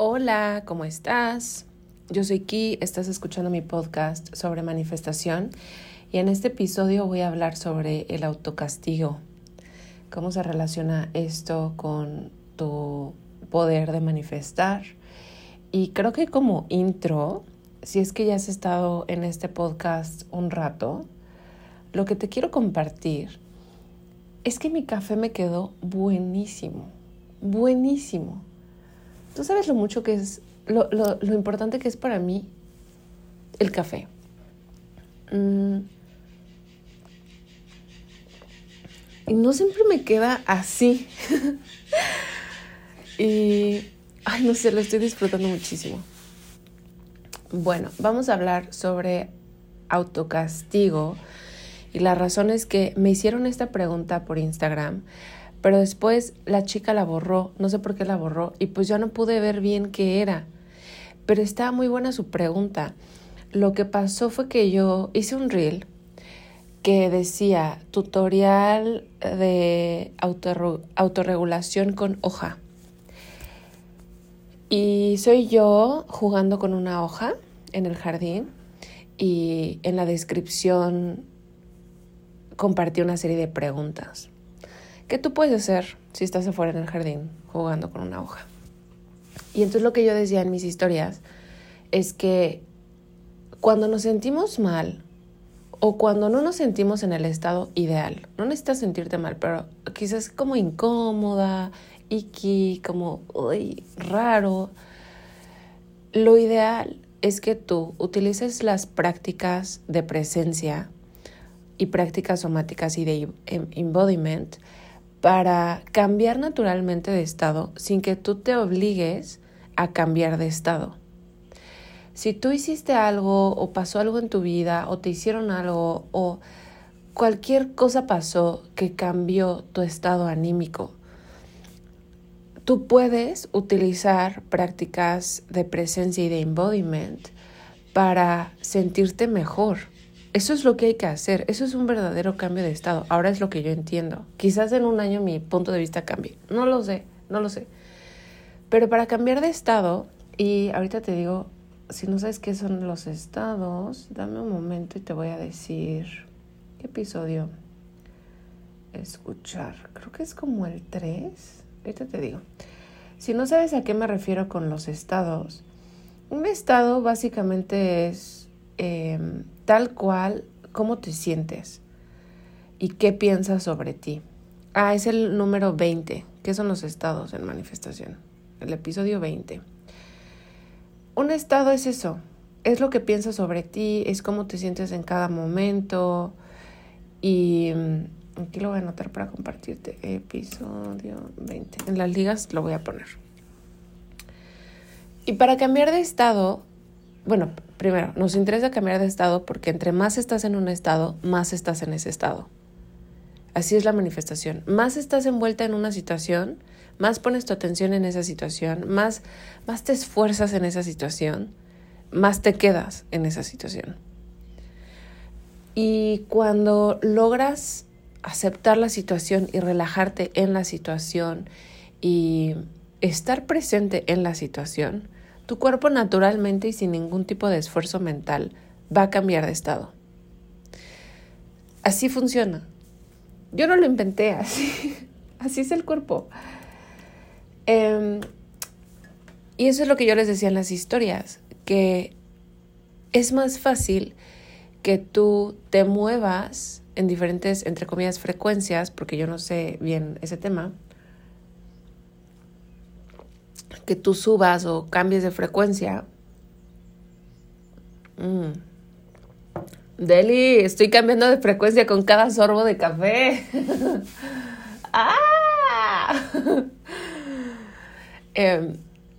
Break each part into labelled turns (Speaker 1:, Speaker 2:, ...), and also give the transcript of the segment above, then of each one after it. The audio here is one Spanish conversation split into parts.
Speaker 1: Hola, ¿cómo estás? Yo soy Ki, estás escuchando mi podcast sobre manifestación y en este episodio voy a hablar sobre el autocastigo. ¿Cómo se relaciona esto con tu poder de manifestar? Y creo que como intro, si es que ya has estado en este podcast un rato, lo que te quiero compartir es que mi café me quedó buenísimo, buenísimo. Tú sabes lo mucho que es, lo, importante que es para mí el café. Mm. Y no siempre me queda así. y, ay, no sé, lo estoy disfrutando muchísimo. Bueno, vamos a hablar sobre autocastigo y la razón es que me hicieron esta pregunta por Instagram, pero después la chica la borró, no sé por qué la borró, y pues ya no pude ver bien qué era. Pero estaba muy buena su pregunta. Lo que pasó fue que yo hice un reel que decía tutorial de autorregulación con hoja. Y soy yo jugando con una hoja en el jardín y en la descripción compartí una serie de preguntas. ¿Qué tú puedes hacer si estás afuera en el jardín jugando con una hoja? Y entonces lo que yo decía en mis historias es que cuando nos sentimos mal o cuando no nos sentimos en el estado ideal, no necesitas sentirte mal, pero quizás como incómoda, iki, como uy, raro, lo ideal es que tú utilices las prácticas de presencia y prácticas somáticas y de embodiment para cambiar naturalmente de estado sin que tú te obligues a cambiar de estado. Si tú hiciste algo o pasó algo en tu vida o te hicieron algo o cualquier cosa pasó que cambió tu estado anímico, tú puedes utilizar prácticas de presencia y de embodiment para sentirte mejor eso es lo que hay que hacer, eso es un verdadero cambio de estado. Ahora es lo que yo entiendo. Quizás en un año mi punto de vista cambie, no lo sé, no lo sé. Pero para cambiar de estado, y ahorita te digo, si no sabes qué son los estados, dame un momento y te voy a decir qué episodio escuchar. Creo que es como el 3. Ahorita te digo. Si no sabes a qué me refiero con los estados, un estado básicamente es Em, tal cual cómo te sientes y qué piensas sobre ti. Ah, es el número 20. ¿Qué son los estados en manifestación? El episodio 20. Un estado es eso, es lo que piensas sobre ti, es cómo te sientes en cada momento y mm, aquí lo voy a anotar para compartirte. Episodio 20. En las ligas lo voy a poner. Y para cambiar de estado, bueno, primero, nos interesa cambiar de estado porque entre más estás en un estado, más estás en ese estado. Así es la manifestación. Más estás envuelta en una situación, más pones tu atención en esa situación, más, más te esfuerzas en esa situación, más te quedas en esa situación. Y cuando logras aceptar la situación y relajarte en la situación y estar presente en la situación, tu cuerpo naturalmente y sin ningún tipo de esfuerzo mental va a cambiar de estado. Así funciona. Yo no lo inventé así. Así es el cuerpo. Em, y eso es lo que yo les decía en las historias, que es más fácil que tú te muevas en diferentes, entre comillas, frecuencias, porque yo no sé bien ese tema, que tú subas o cambies de frecuencia. Mm. Deli, estoy cambiando de frecuencia con cada sorbo de café. ¡Ah! Em,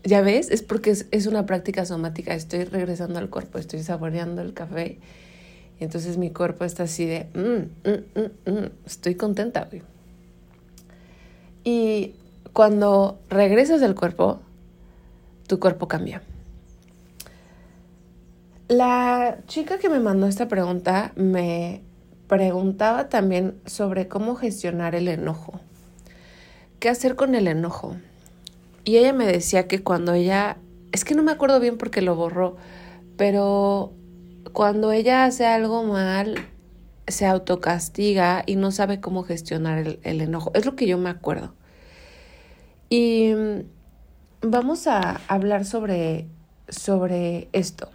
Speaker 1: ya ves, es porque es, una práctica somática. Estoy regresando al cuerpo, estoy saboreando el café. Y entonces mi cuerpo está así de, mm, mm, estoy contenta, Y cuando regresas del cuerpo, tu cuerpo cambia. La chica que me mandó esta pregunta me preguntaba también sobre cómo gestionar el enojo. ¿Qué hacer con el enojo? Y ella me decía que cuando ella es que no me acuerdo bien porque lo borró, pero cuando ella hace algo mal, se autocastiga y no sabe cómo gestionar el, enojo. Es lo que yo me acuerdo. Y vamos a hablar sobre, sobre esto.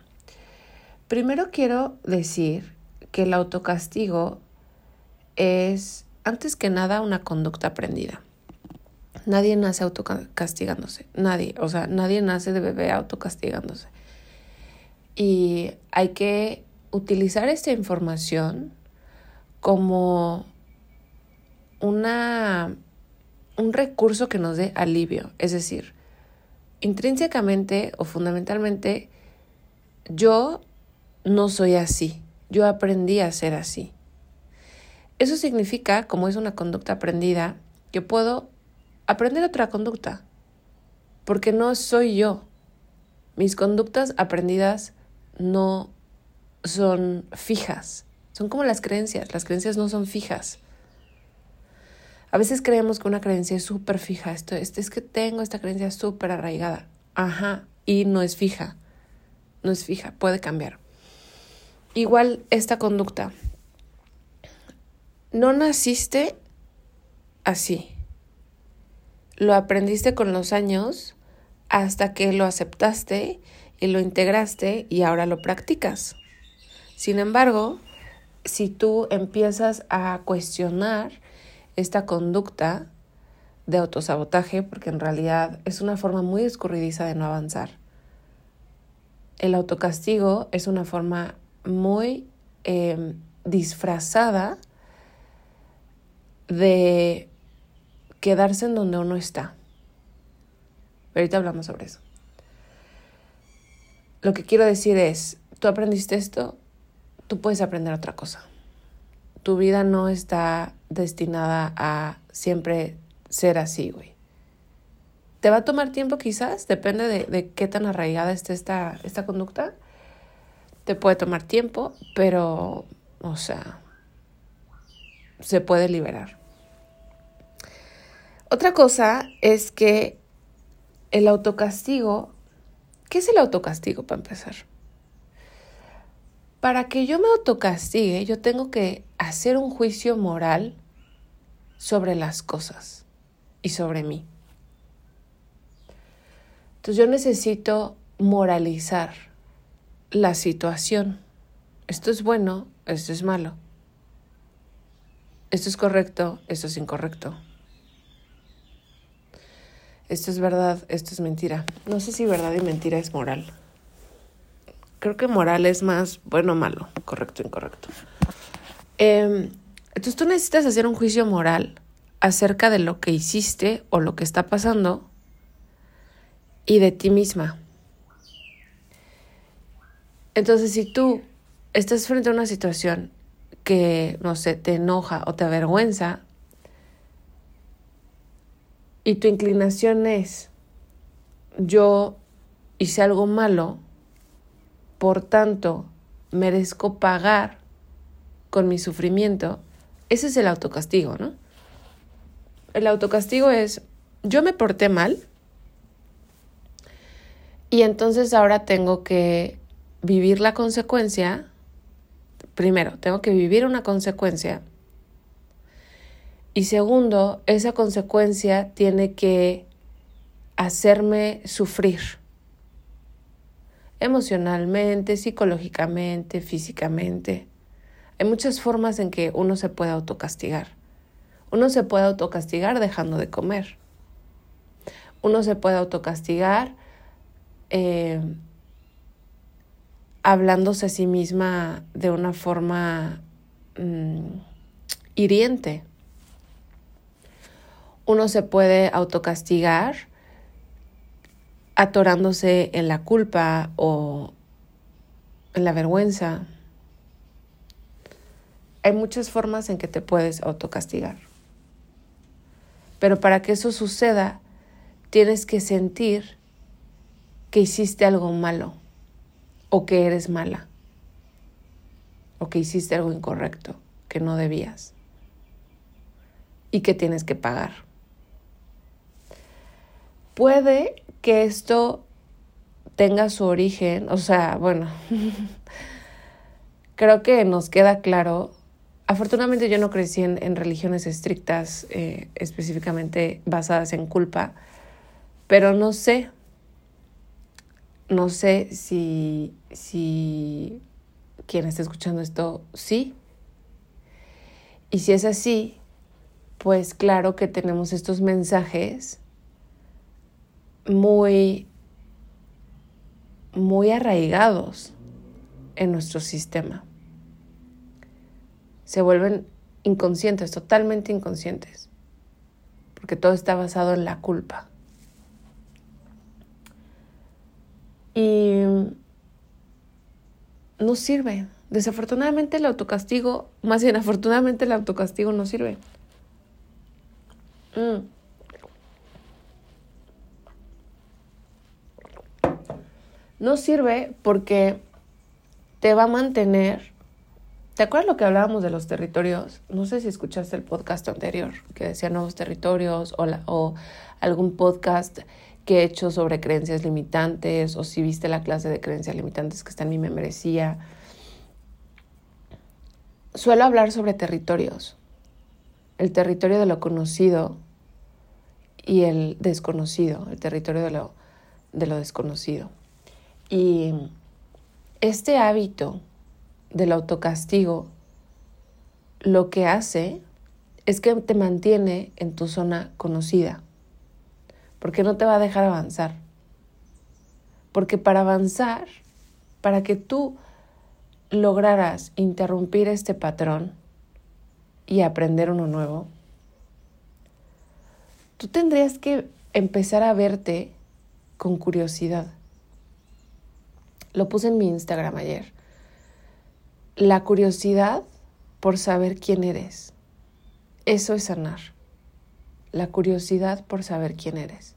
Speaker 1: Primero quiero decir que el autocastigo es, antes que nada, una conducta aprendida. Nadie nace autocastigándose, nadie, o sea, nadie nace de bebé autocastigándose. Y hay que utilizar esta información como una, un recurso que nos dé alivio. Es decir, intrínsecamente o fundamentalmente, yo no soy así. Yo aprendí a ser así. Eso significa, como es una conducta aprendida, que puedo aprender otra conducta, porque no soy yo. Mis conductas aprendidas no son fijas, son como las creencias, las creencias no son fijas. A veces creemos que una creencia es súper fija, esto, este, es que tengo esta creencia súper arraigada, ajá, y no es fija, no es fija, puede cambiar. Igual esta conducta, no naciste así, lo aprendiste con los años hasta que lo aceptaste y lo integraste y ahora lo practicas. Sin embargo, si tú empiezas a cuestionar esta conducta de autosabotaje, porque en realidad es una forma muy escurridiza de no avanzar, el autocastigo es una forma muy em, disfrazada de quedarse en donde uno está. Ahorita hablamos sobre eso. Lo que quiero decir es, tú aprendiste esto, tú puedes aprender otra cosa. Tu vida no está destinada a siempre ser así, güey. ¿Te va a tomar tiempo quizás? Depende de, qué tan arraigada esté esta, esta conducta. Te puede tomar tiempo, pero, o sea, se puede liberar. Otra cosa es que el autocastigo, ¿qué es el autocastigo para empezar? Para que yo me autocastigue, yo tengo que hacer un juicio moral sobre las cosas y sobre mí. Entonces yo necesito moralizar la situación. Esto es bueno, esto es malo. Esto es correcto, esto es incorrecto esto es verdad, esto es mentira. No sé si verdad y mentira es moral. Creo que moral es más bueno o malo, correcto incorrecto. Em, entonces tú necesitas hacer un juicio moral acerca de lo que hiciste o lo que está pasando y de ti misma. Entonces si tú estás frente a una situación que, no sé, te enoja o te avergüenza, y tu inclinación es, yo hice algo malo, por tanto, merezco pagar con mi sufrimiento, ese es el autocastigo, ¿no? El autocastigo es, yo me porté mal y entonces ahora tengo que vivir la consecuencia, primero, tengo que vivir una consecuencia y segundo, esa consecuencia tiene que hacerme sufrir emocionalmente, psicológicamente, físicamente. Hay muchas formas en que uno se puede autocastigar. Uno se puede autocastigar dejando de comer. Uno se puede autocastigar eh, hablándose a sí misma de una forma mm, hiriente uno se puede autocastigar atorándose en la culpa o en la vergüenza. Hay muchas formas en que te puedes autocastigar. Pero para que eso suceda, tienes que sentir que hiciste algo malo o que eres mala o que hiciste algo incorrecto que no debías y que tienes que pagar. Puede que esto tenga su origen, o sea, bueno, creo que nos queda claro. Afortunadamente yo no crecí en, religiones estrictas, eh, específicamente basadas en culpa, pero no sé, no sé si, si quien está escuchando esto sí. Y si es así, pues claro que tenemos estos mensajes muy, muy arraigados en nuestro sistema. Se vuelven inconscientes, totalmente inconscientes, porque todo está basado en la culpa. Y no sirve. Desafortunadamente el autocastigo, más bien afortunadamente el autocastigo no sirve. Mm. No sirve porque te va a mantener. ¿Te acuerdas lo que hablábamos de los territorios? No sé si escuchaste el podcast anterior que decía nuevos territorios o, algún podcast que he hecho sobre creencias limitantes o si viste la clase de creencias limitantes que está en mi membresía. Suelo hablar sobre territorios. El territorio de lo conocido y el desconocido, el territorio de lo, de lo desconocido. Y este hábito del autocastigo lo que hace es que te mantiene en tu zona conocida porque no te va a dejar avanzar. Porque para avanzar, para que tú lograras interrumpir este patrón y aprender uno nuevo, tú tendrías que empezar a verte con curiosidad. Lo puse en mi Instagram ayer. La curiosidad por saber quién eres. Eso es sanar la curiosidad por saber quién eres.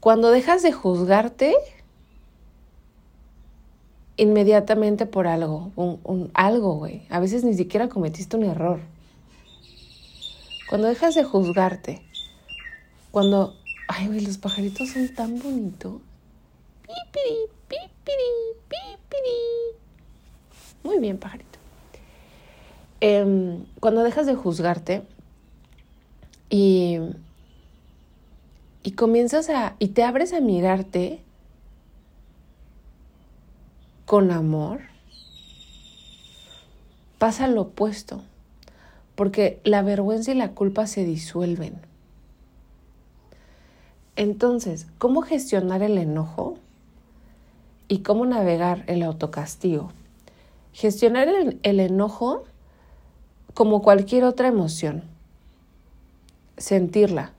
Speaker 1: Cuando dejas de juzgarte inmediatamente por algo, un, algo, güey, a veces ni siquiera cometiste un error. Cuando dejas de juzgarte, cuando, ay, güey, los pajaritos son tan bonitos. Pipiri, pipiri, pipiri. Muy bien, pajarito. Em, cuando dejas de juzgarte, y, y comienzas a, y te abres a mirarte con amor, pasa lo opuesto, porque la vergüenza y la culpa se disuelven. Entonces, ¿cómo gestionar el enojo y cómo navegar el autocastigo? Gestionar el, enojo como cualquier otra emoción sentirla,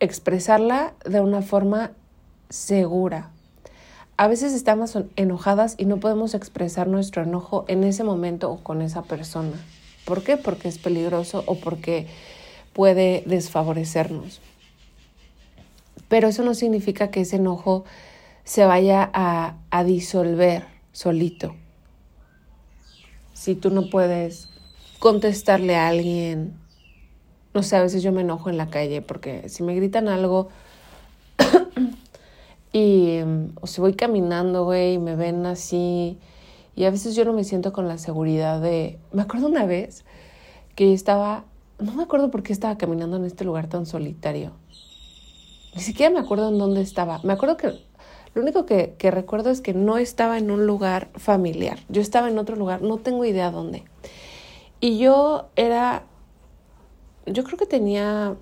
Speaker 1: expresarla de una forma segura. A veces estamos enojadas y no podemos expresar nuestro enojo en ese momento o con esa persona. ¿Por qué? Porque es peligroso o porque puede desfavorecernos. Pero eso no significa que ese enojo se vaya a disolver solito. Si tú no puedes contestarle a alguien, no sé, a veces yo me enojo en la calle porque si me gritan algo y o si voy caminando, güey, y me ven así y a veces yo no me siento con la seguridad de... Me acuerdo una vez que estaba, no me acuerdo por qué estaba caminando en este lugar tan solitario. Ni siquiera me acuerdo en dónde estaba. Me acuerdo que lo único que, recuerdo es que no estaba en un lugar familiar. Yo estaba en otro lugar, no tengo idea dónde. Y yo era yo creo que tenía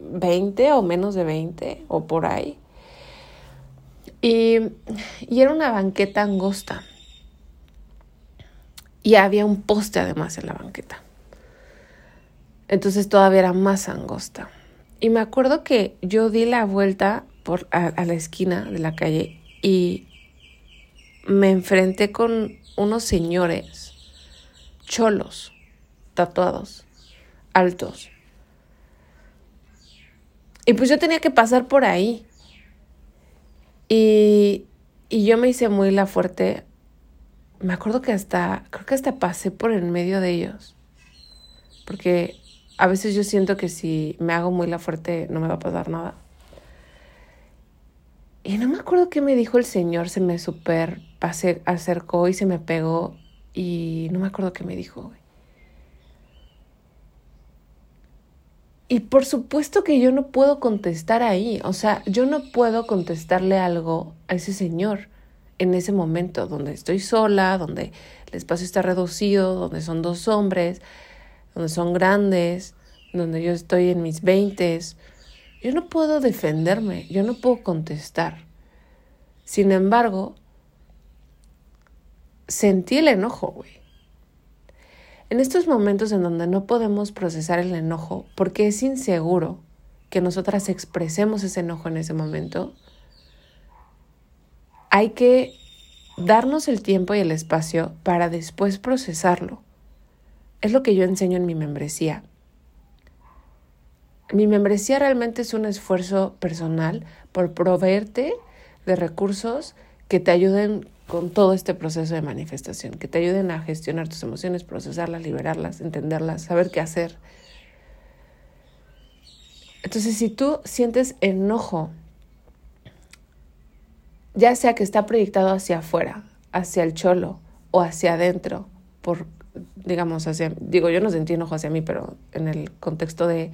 Speaker 1: 20 o menos de 20 o por ahí. Y, y, era una banqueta angosta. Y había un poste además en la banqueta. Entonces todavía era más angosta. Y me acuerdo que yo di la vuelta por, a, a la esquina de la calle y me enfrenté con unos señores cholos, tatuados altos. Y pues yo tenía que pasar por ahí. Y, y yo me hice muy la fuerte. Me acuerdo que hasta, creo que hasta pasé por en medio de ellos. Porque a veces yo siento que si me hago muy la fuerte no me va a pasar nada. Y no me acuerdo qué me dijo el señor, se me super acercó y se me pegó y no me acuerdo qué me dijo. Y por supuesto que yo no puedo contestar ahí, o sea, yo no puedo contestarle algo a ese señor en ese momento donde estoy sola, donde el espacio está reducido, donde son dos hombres, donde son grandes, donde yo estoy en mis veintes. Yo no puedo defenderme, yo no puedo contestar. Sin embargo, sentí el enojo, güey. En estos momentos en donde no podemos procesar el enojo porque es inseguro que nosotras expresemos ese enojo en ese momento, hay que darnos el tiempo y el espacio para después procesarlo. Es lo que yo enseño en mi membresía. Mi membresía realmente es un esfuerzo personal por proveerte de recursos que te ayuden con todo este proceso de manifestación, que te ayuden a gestionar tus emociones, procesarlas, liberarlas, entenderlas, saber qué hacer. Entonces, si tú sientes enojo ya sea que está proyectado hacia afuera, hacia el cholo o hacia adentro, por, digamos, hacia, digo, yo no sentí enojo hacia mí, pero en el contexto de,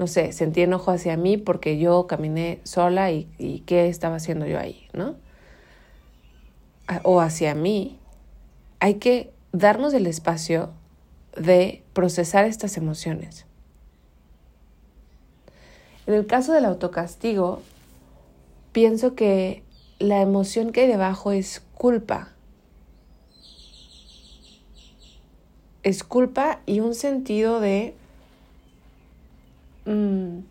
Speaker 1: no sé, sentí enojo hacia mí porque yo caminé sola y, y qué estaba haciendo yo ahí, ¿no? O hacia mí, hay que darnos el espacio de procesar estas emociones. En el caso del autocastigo, pienso que la emoción que hay debajo es culpa. Es culpa y un sentido de, mm,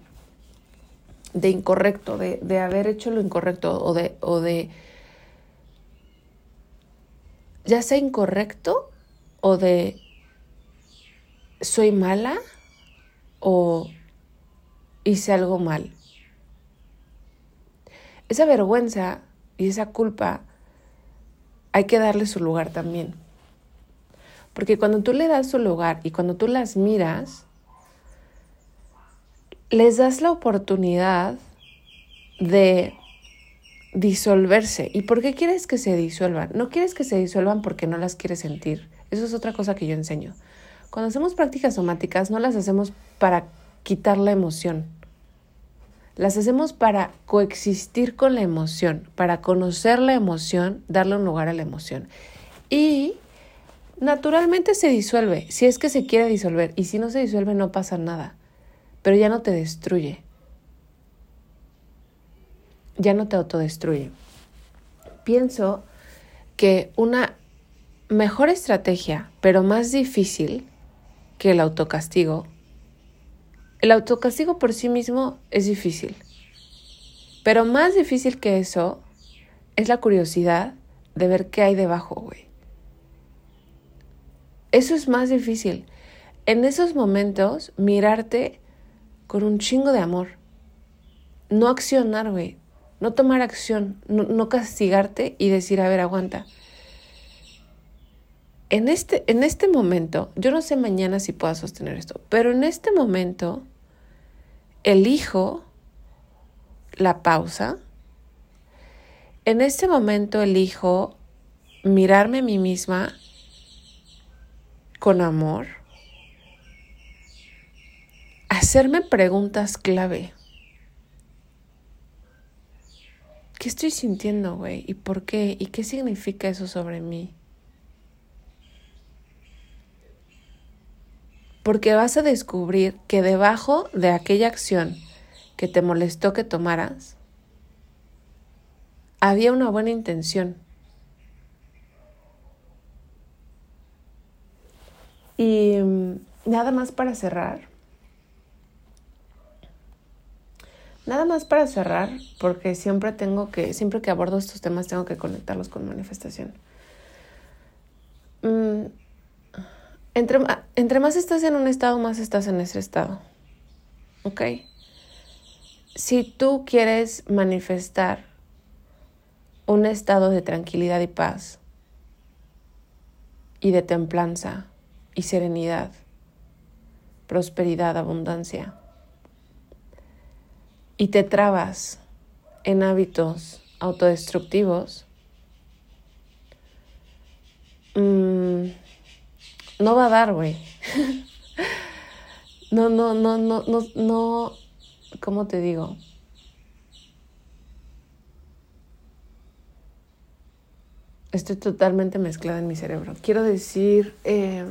Speaker 1: de incorrecto, de, de, haber hecho lo incorrecto o de, o de, ya sea incorrecto o de soy mala o hice algo mal. Esa vergüenza y esa culpa hay que darle su lugar también. Porque cuando tú le das su lugar y cuando tú las miras, les das la oportunidad de disolverse. ¿Y por qué quieres que se disuelvan? No quieres que se disuelvan porque no las quieres sentir. Eso es otra cosa que yo enseño. Cuando hacemos prácticas somáticas no las hacemos para quitar la emoción. Las hacemos para coexistir con la emoción, para conocer la emoción, darle un lugar a la emoción. Y naturalmente se disuelve, si es que se quiere disolver. Y si no se disuelve no pasa nada, pero ya no te destruye. Ya no te autodestruye. Pienso que una mejor estrategia, pero más difícil que el autocastigo, el autocastigo por sí mismo es difícil. Pero más difícil que eso es la curiosidad de ver qué hay debajo, güey. Eso es más difícil. En esos momentos, mirarte con un chingo de amor. No accionar, güey. No tomar acción. No, no, castigarte y decir, a ver, aguanta. En este, en este momento, yo no sé mañana si pueda sostener esto, pero en este momento elijo la pausa. En este momento elijo mirarme a mí misma con amor, hacerme preguntas clave. ¿Qué estoy sintiendo, güey? ¿Y por qué? ¿Y qué significa eso sobre mí? porque vas a descubrir que debajo de aquella acción que te molestó que tomaras, había una buena intención. Y mm, nada más para cerrar. Nada más para cerrar, porque siempre tengo que, siempre que abordo estos temas tengo que conectarlos con manifestación. Mm, entre, más estás en un estado, más estás en ese estado. ¿Ok? Si tú quieres manifestar un estado de tranquilidad y paz y de templanza y serenidad, prosperidad, abundancia, y te trabas en hábitos autodestructivos, mm, no va a dar, güey. no, no, no, no, no, no, ¿cómo te digo? Estoy totalmente mezclada en mi cerebro. Quiero decir, eh,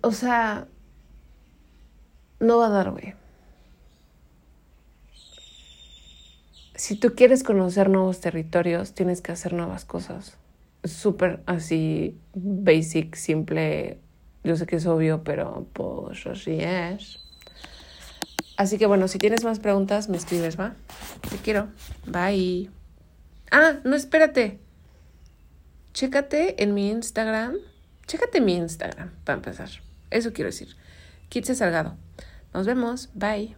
Speaker 1: o sea, no va a dar, güey. Si tú quieres conocer nuevos territorios, tienes que hacer nuevas cosas. Súper así, basic, simple. Yo sé que es obvio, pero pues así es. Así que bueno, si tienes más preguntas, me escribes, ¿va? Te quiero. Bye. Ah, no, espérate. Chécate en mi Instagram. Chécate mi Instagram, para empezar. Eso quiero decir. Kitse Salgado. Nos vemos. Bye.